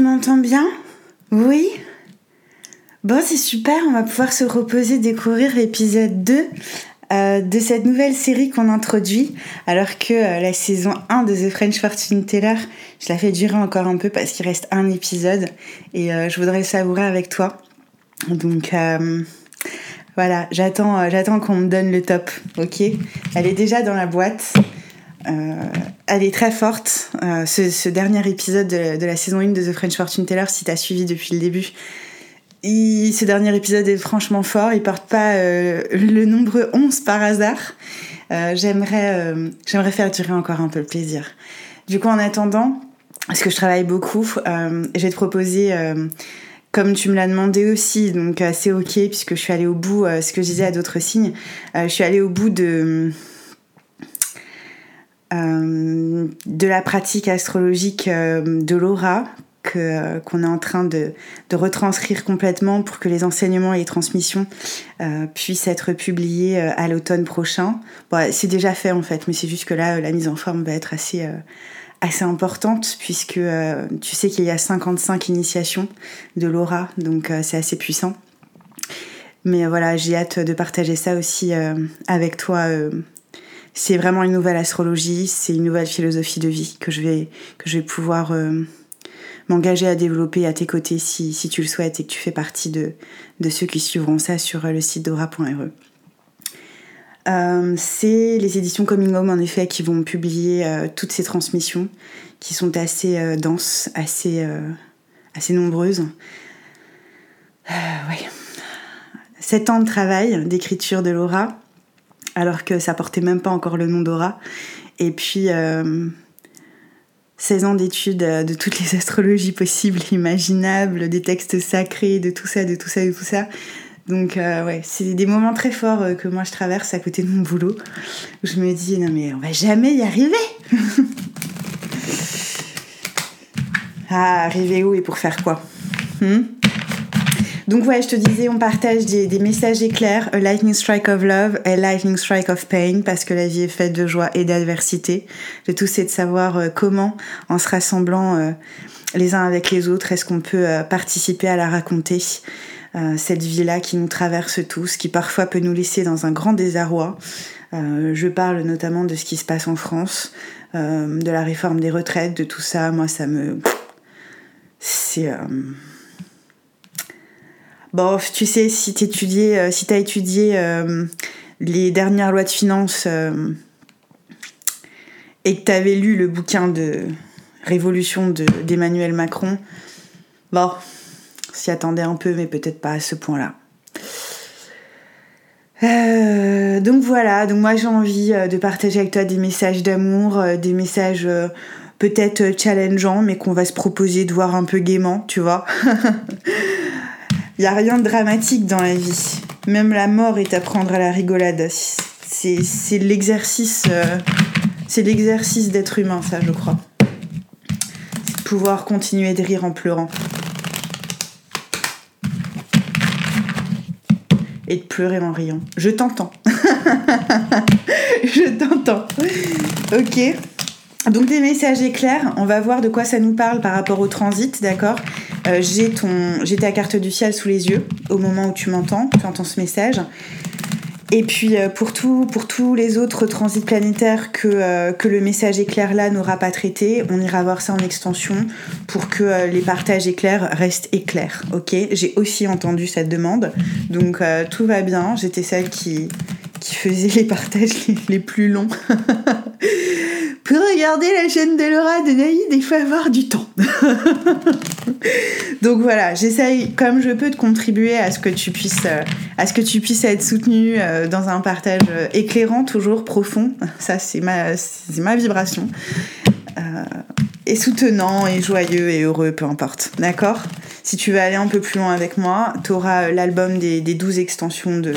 tu m'entends bien? Oui Bon, c'est super, on va pouvoir se reposer, découvrir l'épisode 2 euh, de cette nouvelle série qu'on introduit, alors que euh, la saison 1 de The French Fortune Teller, je la fais durer encore un peu parce qu'il reste un épisode et euh, je voudrais savourer avec toi. Donc voilà, j'attends, j'attends qu'on me donne le top, ok? Elle est déjà dans la boîte. Elle est très forte. Ce, dernier épisode de, la saison 1 de The French Fortune Teller, si tu as suivi depuis le début, ce dernier épisode est franchement fort. Il porte pas euh, le nombre 11 par hasard. Euh, j'aimerais, euh, j'aimerais faire durer encore un peu le plaisir. Du coup, en attendant, parce que je travaille beaucoup, je vais te proposer, comme tu me l'as demandé aussi, donc c'est ok, puisque je suis allée au bout, ce que je disais à d'autres signes, je suis allée au bout de. De la pratique astrologique de Laura euh, qu'on est en train de, retranscrire complètement pour que les enseignements et les transmissions euh, puissent être publiés euh, à l'automne prochain. c'est déjà fait en fait, mais c'est juste que là, la mise en forme va être assez, assez importante puisque tu sais qu'il y a 55 initiations de l'aura, donc c'est assez puissant. Mais voilà, j'ai hâte de partager ça aussi avec toi c'est vraiment une nouvelle astrologie, c'est une nouvelle philosophie de vie que je vais, pouvoir m'engager à développer à tes côtés si, tu le souhaites et que tu fais partie de, ceux qui suivront ça sur le site dora.re. Euh, c'est les éditions Coming Home en effet qui vont publier euh, toutes ces transmissions qui sont assez euh, denses, assez, assez nombreuses. ouais. Sept ans de travail d'écriture de Laura, alors que ça portait même pas encore le nom d'Aura. Et puis 16 ans d'études euh, de toutes les astrologies possibles, imaginables, des textes sacrés, de tout ça, de tout ça, de tout ça. Donc euh, ouais, c'est des moments très forts euh, que moi je traverse à côté de mon boulot. Où je me dis non mais on va jamais y arriver. ah, arriver où et pour faire quoi hmm? Donc ouais, je te disais, on partage des, messages éclairs, a lightning strike of love, a lightning strike of pain, parce que la vie est faite de joie et d'adversité. Le tout, c'est de savoir euh, comment, en se rassemblant euh, les uns avec les autres, est-ce qu'on peut euh, participer à la raconter. cette vie-là qui nous traverse tous, qui parfois peut nous laisser dans un grand désarroi. je parle notamment de ce qui se passe en France, de la réforme des retraites, de tout ça. Moi, ça me... C'est Bon, tu sais, si tu euh, as étudié euh, les dernières lois de finances euh, et que tu avais lu le bouquin de Révolution d'Emmanuel Macron, bon, s'y attendait un peu, mais peut-être pas à ce point-là. donc voilà, donc moi j'ai envie de partager avec toi des messages d'amour, des messages peut-être challengeants, mais qu'on va se proposer de voir un peu gaiement, tu vois. Il n'y a rien de dramatique dans la vie. Même la mort est à prendre à la rigolade. C'est l'exercice euh, c'est l'exercice d'être humain, ça, je crois. C'est pouvoir continuer de rire en pleurant. Et de pleurer en riant. Je t'entends. je t'entends. Ok. Donc des messages éclairs, on va voir de quoi ça nous parle par rapport au transit, d'accord? Euh, J'ai ta carte du ciel sous les yeux au moment où tu m'entends, tu entends ce message. Et puis euh, pour, tous les autres transits planétaires que, euh, que le message éclair là n'aura pas traité, on ira voir ça en extension pour que les partages éclairs restent éclairs. Ok? J'ai aussi entendu cette demande, donc tout va bien. J'étais celle qui, faisait les partages les plus longs. regarder la chaîne de Laura de Naïd, il faut avoir du temps. Donc voilà, j'essaye comme je peux de contribuer à ce que tu puisses, euh, à ce que tu puisses être soutenu euh, dans un partage euh, éclairant, toujours profond. Ça, c'est ma, ma vibration. et soutenant, et joyeux, et heureux, peu importe. D'accord? Si tu veux aller un peu plus loin avec moi, tu auras l'album des, des 12 extensions de,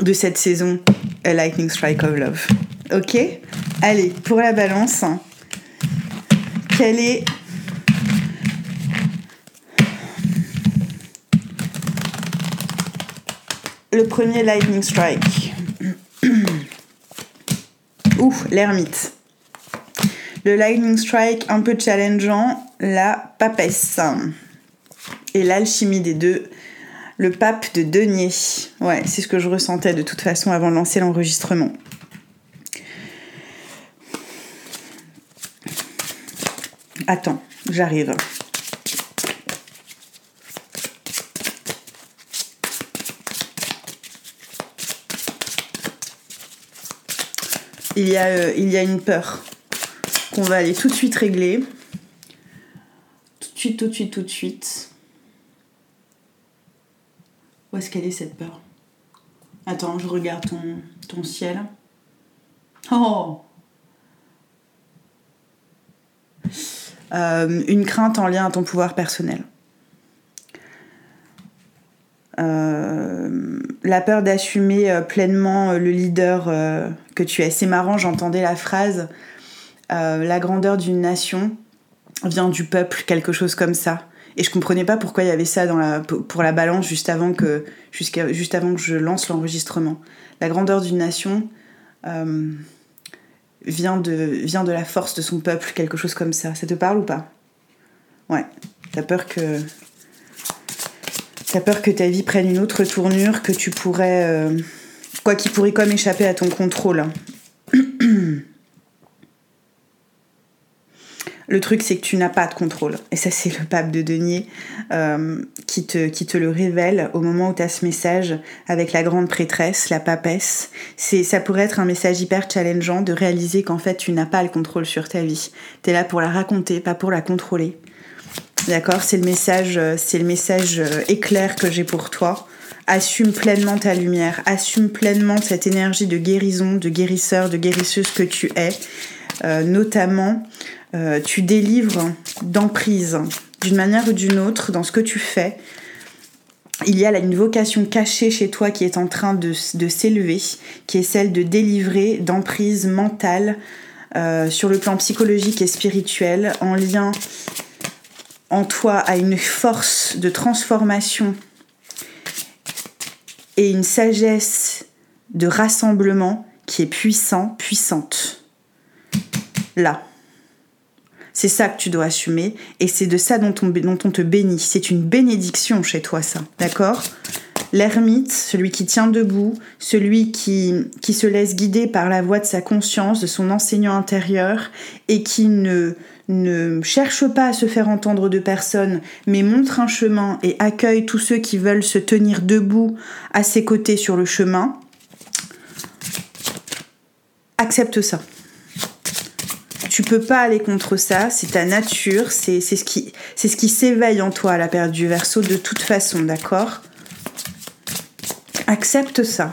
de cette saison, A Lightning Strike of Love. Ok Allez, pour la balance, quel est le premier lightning strike? Ouh, l'ermite. Le Lightning Strike, un peu challengeant. La papesse. Et l'alchimie des deux, le pape de denier. Ouais, c'est ce que je ressentais de toute façon avant de lancer l'enregistrement. Attends, j'arrive. Il y, a, euh, il y a une peur qu'on va aller tout de suite régler. Tout de suite, tout de suite, tout de suite. Où est-ce qu'elle est cette peur? Attends, je regarde ton, ton ciel. Oh Euh, une crainte en lien à ton pouvoir personnel. Euh, la peur d'assumer euh, pleinement le leader que tu es. C'est marrant, j'entendais la phrase La grandeur d'une nation vient du peuple, quelque chose comme ça. Et je comprenais pas pourquoi il y avait ça pour la balance juste avant que, juste avant que je lance l'enregistrement. La grandeur d'une nation vient de, la force de son peuple, quelque chose comme ça. Ça te parle ou pas? Ouais. T'as peur que. T'as peur que ta vie prenne une autre tournure, que tu pourrais. Euh, quoi, qui pourrait comme échapper à ton contrôle. Le truc, c'est que tu n'as pas de contrôle. Et ça, c'est le pape de Denier euh, qui, te, qui te le révèle au moment où tu as ce message avec la grande prêtresse, la papesse. C'est, ça pourrait être un message hyper challengeant de réaliser qu'en fait, tu n'as pas le contrôle sur ta vie. Tu es là pour la raconter, pas pour la contrôler. D'accord? C'est le message, c'est le message euh, éclair que j'ai pour toi. Assume pleinement ta lumière, assume pleinement cette énergie de guérison, de guérisseur, de guérisseuse que tu es. Euh, notamment euh, tu délivres d'emprise d'une manière ou d'une autre dans ce que tu fais. Il y a là une vocation cachée chez toi qui est en train de, s'élever, qui est celle de délivrer d'emprise mentale euh, sur le plan psychologique et spirituel, en lien en toi à une force de transformation et une sagesse de rassemblement qui est puissant, puissante. Là. C'est ça que tu dois assumer et c'est de ça dont on, te bénit. C'est une bénédiction chez toi, ça. D'accord? L'ermite, celui qui tient debout, celui qui, se laisse guider par la voix de sa conscience, de son enseignant intérieur et qui ne cherche pas à se faire entendre de personne, mais montre un chemin et accueille tous ceux qui veulent se tenir debout à ses côtés sur le chemin, accepte ça tu peux pas aller contre ça, c'est ta nature, c'est ce qui, s'éveille en toi la période du verso de toute façon, d'accord? Accepte ça.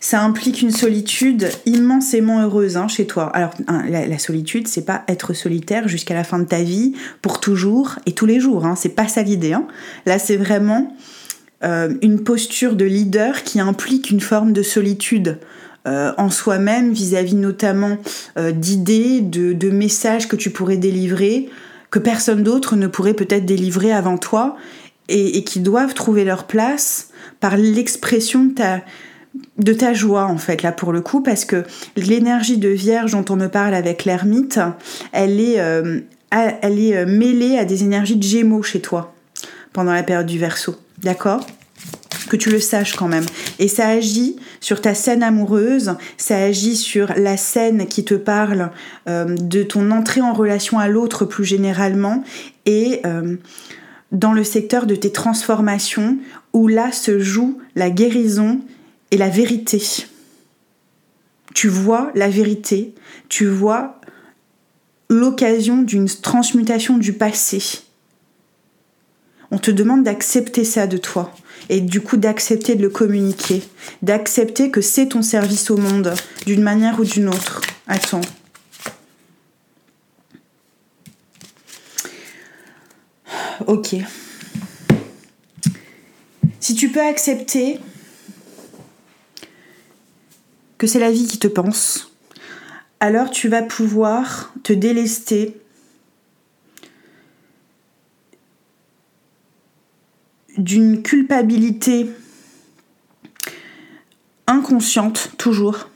Ça implique une solitude immensément heureuse hein, chez toi. Alors, la, solitude, c'est pas être solitaire jusqu'à la fin de ta vie, pour toujours et tous les jours. Hein, c'est pas ça l'idée. Hein. Là, c'est vraiment euh, une posture de leader qui implique une forme de solitude. Euh, en soi-même vis-à-vis notamment euh, d'idées, de, messages que tu pourrais délivrer, que personne d'autre ne pourrait peut-être délivrer avant toi, et, qui doivent trouver leur place par l'expression de ta, de ta joie en fait là pour le coup parce que l'énergie de vierge dont on me parle avec l'ermite elle est, euh, elle est mêlée à des énergies de gémeaux chez toi pendant la période du verso d'accord? Que tu le saches quand même. Et ça agit sur ta scène amoureuse, ça agit sur la scène qui te parle euh, de ton entrée en relation à l'autre plus généralement et euh, dans le secteur de tes transformations où là se joue la guérison et la vérité. Tu vois la vérité, tu vois l'occasion d'une transmutation du passé. On te demande d'accepter ça de toi et du coup d'accepter de le communiquer, d'accepter que c'est ton service au monde d'une manière ou d'une autre. Attends. Ok. Si tu peux accepter que c'est la vie qui te pense, alors tu vas pouvoir te délester d'une culpabilité inconsciente, toujours,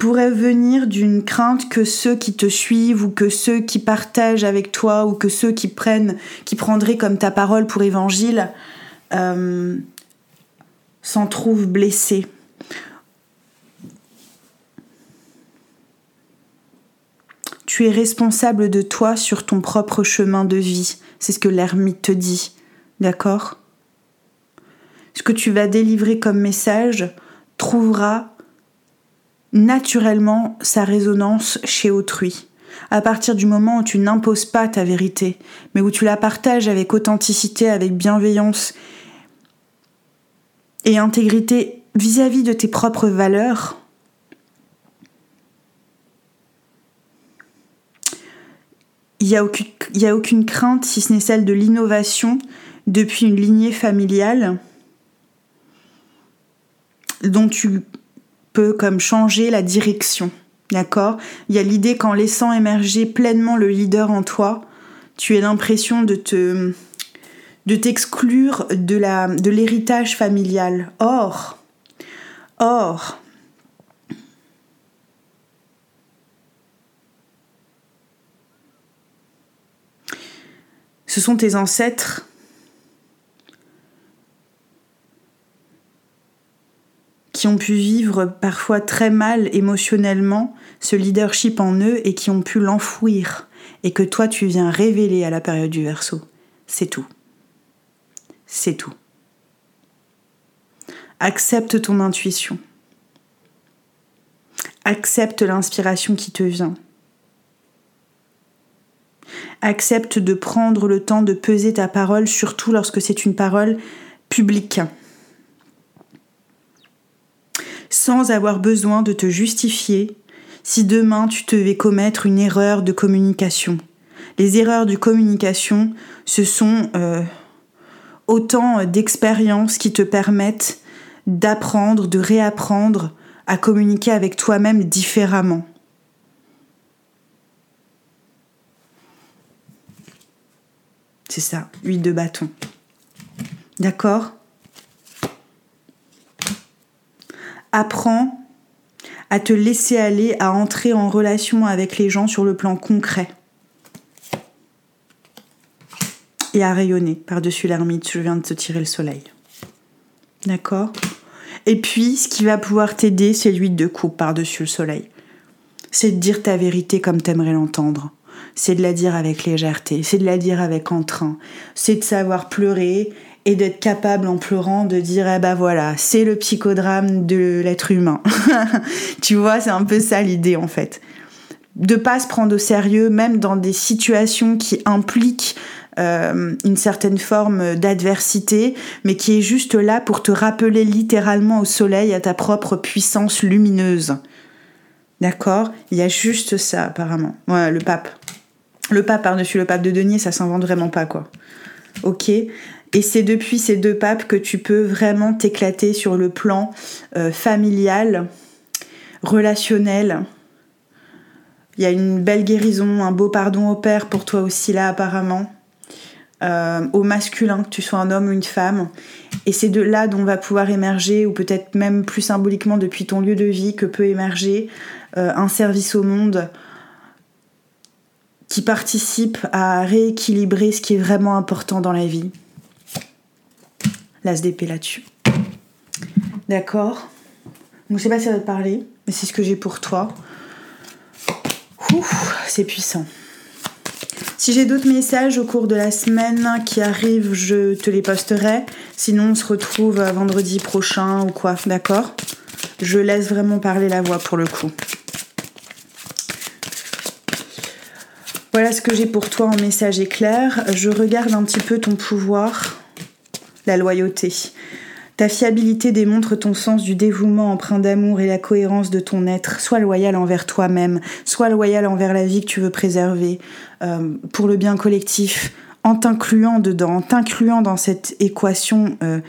pourrait venir d'une crainte que ceux qui te suivent ou que ceux qui partagent avec toi ou que ceux qui prennent, qui prendraient comme ta parole pour évangile, euh, s'en trouvent blessés. Tu es responsable de toi sur ton propre chemin de vie. C'est ce que l'ermite te dit. D'accord Ce que tu vas délivrer comme message trouvera naturellement sa résonance chez autrui. À partir du moment où tu n'imposes pas ta vérité, mais où tu la partages avec authenticité, avec bienveillance et intégrité vis-à-vis de tes propres valeurs, il n'y a, a, aucune crainte, si ce n'est celle de l'innovation, depuis une lignée familiale dont tu peut comme changer la direction. D'accord? Il y a l'idée qu'en laissant émerger pleinement le leader en toi, tu as l'impression de te de t'exclure de la de l'héritage familial. Or or ce sont tes ancêtres qui ont pu vivre parfois très mal émotionnellement ce leadership en eux et qui ont pu l'enfouir et que toi tu viens révéler à la période du verso. C'est tout. C'est tout. Accepte ton intuition. Accepte l'inspiration qui te vient. Accepte de prendre le temps de peser ta parole, surtout lorsque c'est une parole publique sans avoir besoin de te justifier si demain tu devais commettre une erreur de communication. Les erreurs de communication, ce sont euh, autant d'expériences qui te permettent d'apprendre, de réapprendre à communiquer avec toi-même différemment. C'est ça, huile de bâton. D'accord? Apprends à te laisser aller, à entrer en relation avec les gens sur le plan concret. Et à rayonner par-dessus l'ermite, je viens de te tirer le soleil. D'accord? Et puis, ce qui va pouvoir t'aider, c'est l'huile de coupe par-dessus le soleil. C'est de dire ta vérité comme t'aimerais l'entendre. C'est de la dire avec légèreté, c'est de la dire avec entrain, c'est de savoir pleurer et d'être capable en pleurant de dire eh ben voilà c'est le psychodrame de l'être humain. Tu vois c'est un peu ça l'idée en fait. De pas se prendre au sérieux même dans des situations qui impliquent euh, une certaine forme d'adversité mais qui est juste là pour te rappeler littéralement au soleil à ta propre puissance lumineuse. D'accord? Il y a juste ça apparemment. Voilà le pape. Le pape par-dessus le pape de Denier ça s'invente vraiment pas quoi. Ok? Et c'est depuis ces deux papes que tu peux vraiment t'éclater sur le plan euh, familial, relationnel. Il y a une belle guérison, un beau pardon au père pour toi aussi là apparemment. Euh, au masculin, que tu sois un homme ou une femme. Et c'est de là dont va pouvoir émerger, ou peut-être même plus symboliquement depuis ton lieu de vie, que peut émerger euh, un service au monde qui participe à rééquilibrer ce qui est vraiment important dans la vie l'ASDP là-dessus. D'accord Donc je sais pas si ça va te parler, mais c'est ce que j'ai pour toi. c'est puissant. Si j'ai d'autres messages au cours de la semaine qui arrivent, je te les posterai. Sinon, on se retrouve vendredi prochain ou quoi, d'accord? Je laisse vraiment parler la voix pour le coup. Voilà ce que j'ai pour toi en message éclair. Je regarde un petit peu ton pouvoir la loyauté. Ta fiabilité démontre ton sens du dévouement empreint d'amour et la cohérence de ton être. Sois loyal envers toi-même, sois loyal envers la vie que tu veux préserver, euh, pour le bien collectif, en t'incluant dedans, en t'incluant dans cette équation euh,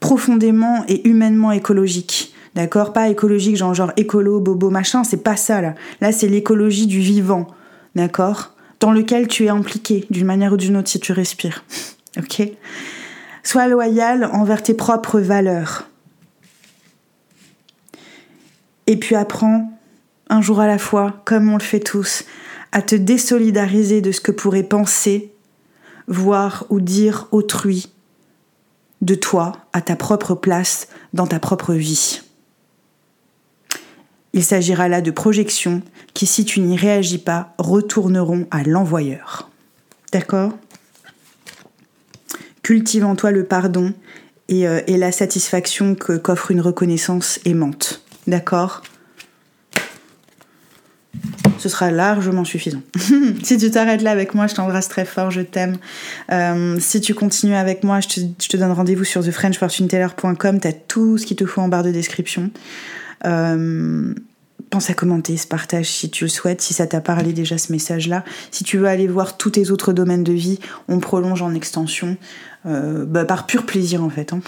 profondément et humainement écologique. D'accord? Pas écologique, genre, genre écolo, bobo, machin, c'est pas ça là. Là, c'est l'écologie du vivant. D'accord? Dans lequel tu es impliqué, d'une manière ou d'une autre, si tu respires. ok? Sois loyal envers tes propres valeurs. Et puis apprends, un jour à la fois, comme on le fait tous, à te désolidariser de ce que pourrait penser, voir ou dire autrui de toi à ta propre place dans ta propre vie. Il s'agira là de projections qui, si tu n'y réagis pas, retourneront à l'envoyeur. D'accord? Cultive en toi le pardon et, euh, et la satisfaction que qu'offre une reconnaissance aimante. D'accord? Ce sera largement suffisant. si tu t'arrêtes là avec moi, je t'embrasse très fort, je t'aime. Euh, si tu continues avec moi, je te, je te donne rendez-vous sur thefrenchfortuneteller.com. T'as tout ce qu'il te faut en barre de description. Euh, pense à commenter ce partage si tu le souhaites, si ça t'a parlé déjà ce message-là. Si tu veux aller voir tous tes autres domaines de vie, on prolonge en extension. Euh, bah, par pur plaisir en fait. Hein.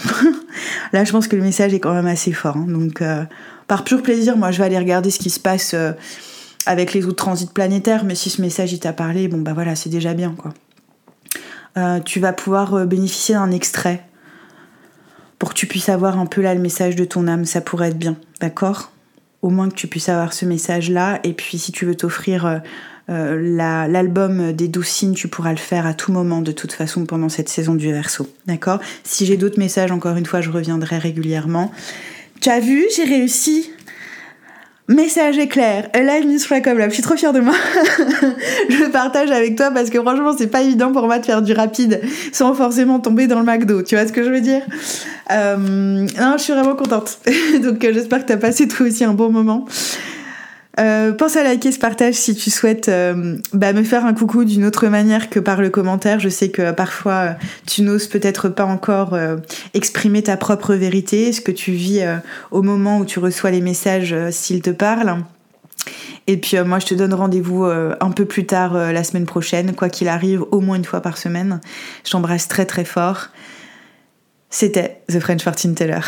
Là, je pense que le message est quand même assez fort. Hein. Donc, euh, par pur plaisir, moi, je vais aller regarder ce qui se passe euh, avec les autres transits planétaires. Mais si ce message il t'a parlé, bon bah voilà, c'est déjà bien quoi. tu vas pouvoir bénéficier d'un extrait pour que tu puisses avoir un peu là le message de ton âme. Ça pourrait être bien, d'accord? Au moins que tu puisses avoir ce message-là. Et puis, si tu veux t'offrir euh, l'album des douze signes, tu pourras le faire à tout moment de toute façon pendant cette saison du verso. D'accord? Si j'ai d'autres messages, encore une fois, je reviendrai régulièrement. Tu as vu, j'ai réussi Message éclair, live news comme là, je suis trop fière de moi. je le partage avec toi parce que franchement c'est pas évident pour moi de faire du rapide sans forcément tomber dans le McDo, tu vois ce que je veux dire? Euh, Non, je suis vraiment contente. Donc euh, j'espère que t'as passé toi aussi un bon moment. Euh, pense à liker ce partage si tu souhaites euh, bah, me faire un coucou d'une autre manière que par le commentaire. Je sais que parfois euh, tu n'oses peut-être pas encore exprimer ta propre vérité, ce que tu vis au moment où tu reçois les messages s'ils te parlent? Et puis moi je te donne rendez-vous un peu plus tard la semaine prochaine, quoi qu'il arrive, au moins une fois par semaine. Je t'embrasse très très fort. C'était The French Fortune Teller.